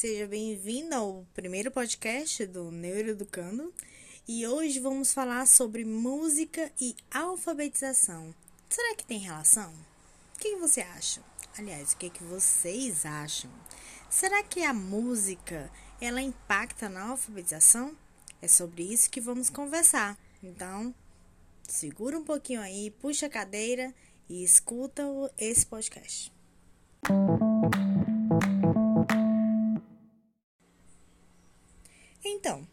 Seja bem-vindo ao primeiro podcast do Neuroeducando e hoje vamos falar sobre música e alfabetização. Será que tem relação? O que você acha? Aliás, o que, vocês acham? Será que a música ela impacta na alfabetização? É sobre isso que vamos conversar. Então, segura um pouquinho aí, puxa a cadeira e escuta esse podcast. Então,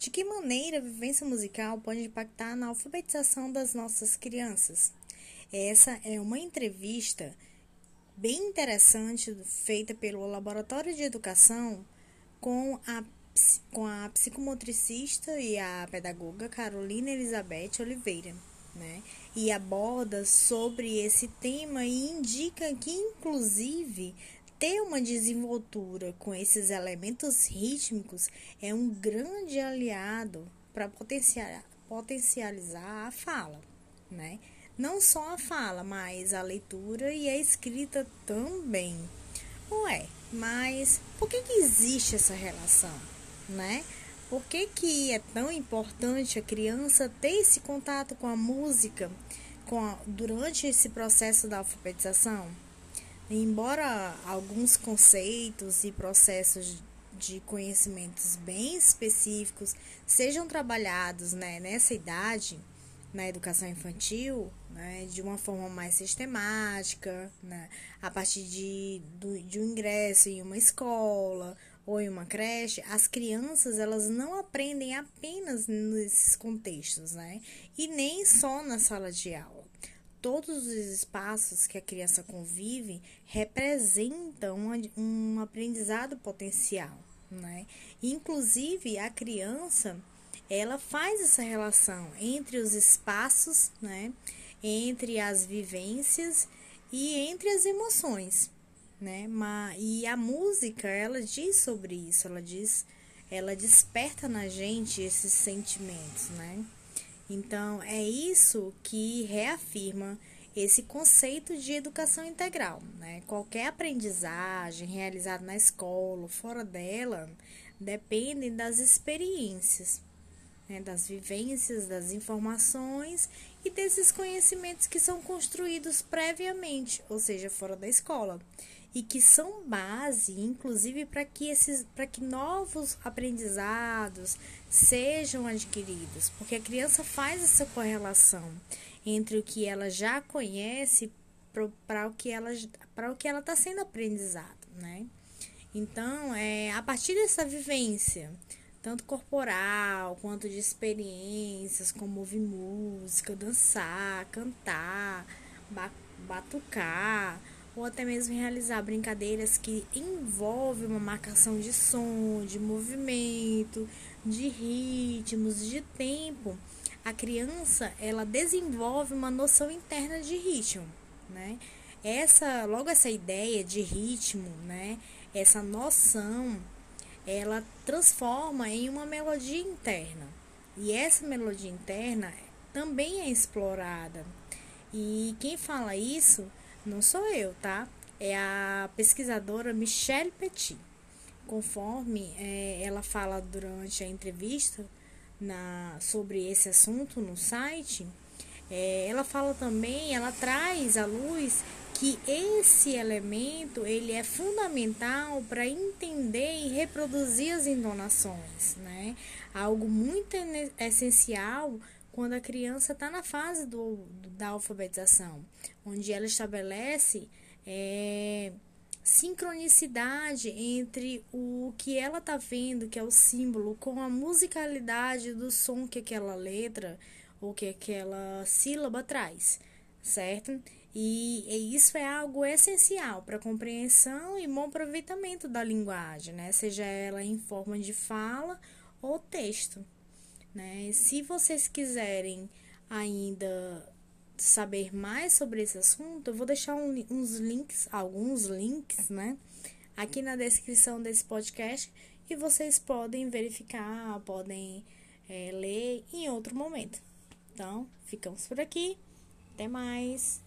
de que maneira a vivência musical pode impactar na alfabetização das nossas crianças? Essa é uma entrevista bem interessante feita pelo Laboratório de Educação com a, com a psicomotricista e a pedagoga Carolina Elizabeth Oliveira. Né? E aborda sobre esse tema e indica que, inclusive, ter uma desenvoltura com esses elementos rítmicos é um grande aliado para potencializar a fala, né? Não só a fala, mas a leitura e a escrita também. Ué, mas por que, que existe essa relação, né? Por que, que é tão importante a criança ter esse contato com a música com a, durante esse processo da alfabetização? Embora alguns conceitos e processos de conhecimentos bem específicos sejam trabalhados né, nessa idade, na educação infantil, né, de uma forma mais sistemática, né, a partir de, do, de um ingresso em uma escola ou em uma creche, as crianças elas não aprendem apenas nesses contextos, né, e nem só na sala de aula todos os espaços que a criança convive representam um aprendizado potencial, né? Inclusive a criança ela faz essa relação entre os espaços, né? Entre as vivências e entre as emoções, né? E a música ela diz sobre isso, ela diz, ela desperta na gente esses sentimentos, né? Então, é isso que reafirma esse conceito de educação integral. Né? Qualquer aprendizagem realizada na escola ou fora dela depende das experiências, né? das vivências, das informações e desses conhecimentos que são construídos previamente, ou seja, fora da escola e que são base, inclusive, para que esses, para que novos aprendizados sejam adquiridos, porque a criança faz essa correlação entre o que ela já conhece para o que ela para o que ela está sendo aprendizado, né? Então, é a partir dessa vivência, tanto corporal quanto de experiências, como ouvir música, dançar, cantar, batucar, ou até mesmo realizar brincadeiras que envolvem uma marcação de som, de movimento, de ritmos, de tempo, a criança ela desenvolve uma noção interna de ritmo, né? Essa, logo essa ideia de ritmo, né? Essa noção, ela transforma em uma melodia interna. E essa melodia interna também é explorada. E quem fala isso não sou eu, tá? É a pesquisadora Michelle Petit. Conforme é, ela fala durante a entrevista na, sobre esse assunto no site, é, ela fala também, ela traz à luz que esse elemento ele é fundamental para entender e reproduzir as entonações, né? Algo muito essencial quando a criança está na fase do, do, da alfabetização, onde ela estabelece é, sincronicidade entre o que ela está vendo, que é o símbolo, com a musicalidade do som que aquela letra ou que aquela sílaba traz, certo? E, e isso é algo essencial para compreensão e bom aproveitamento da linguagem, né? Seja ela em forma de fala ou texto. Né? Se vocês quiserem ainda saber mais sobre esse assunto, eu vou deixar um, uns links, alguns links, né, aqui na descrição desse podcast e vocês podem verificar, podem é, ler em outro momento. Então, ficamos por aqui. Até mais.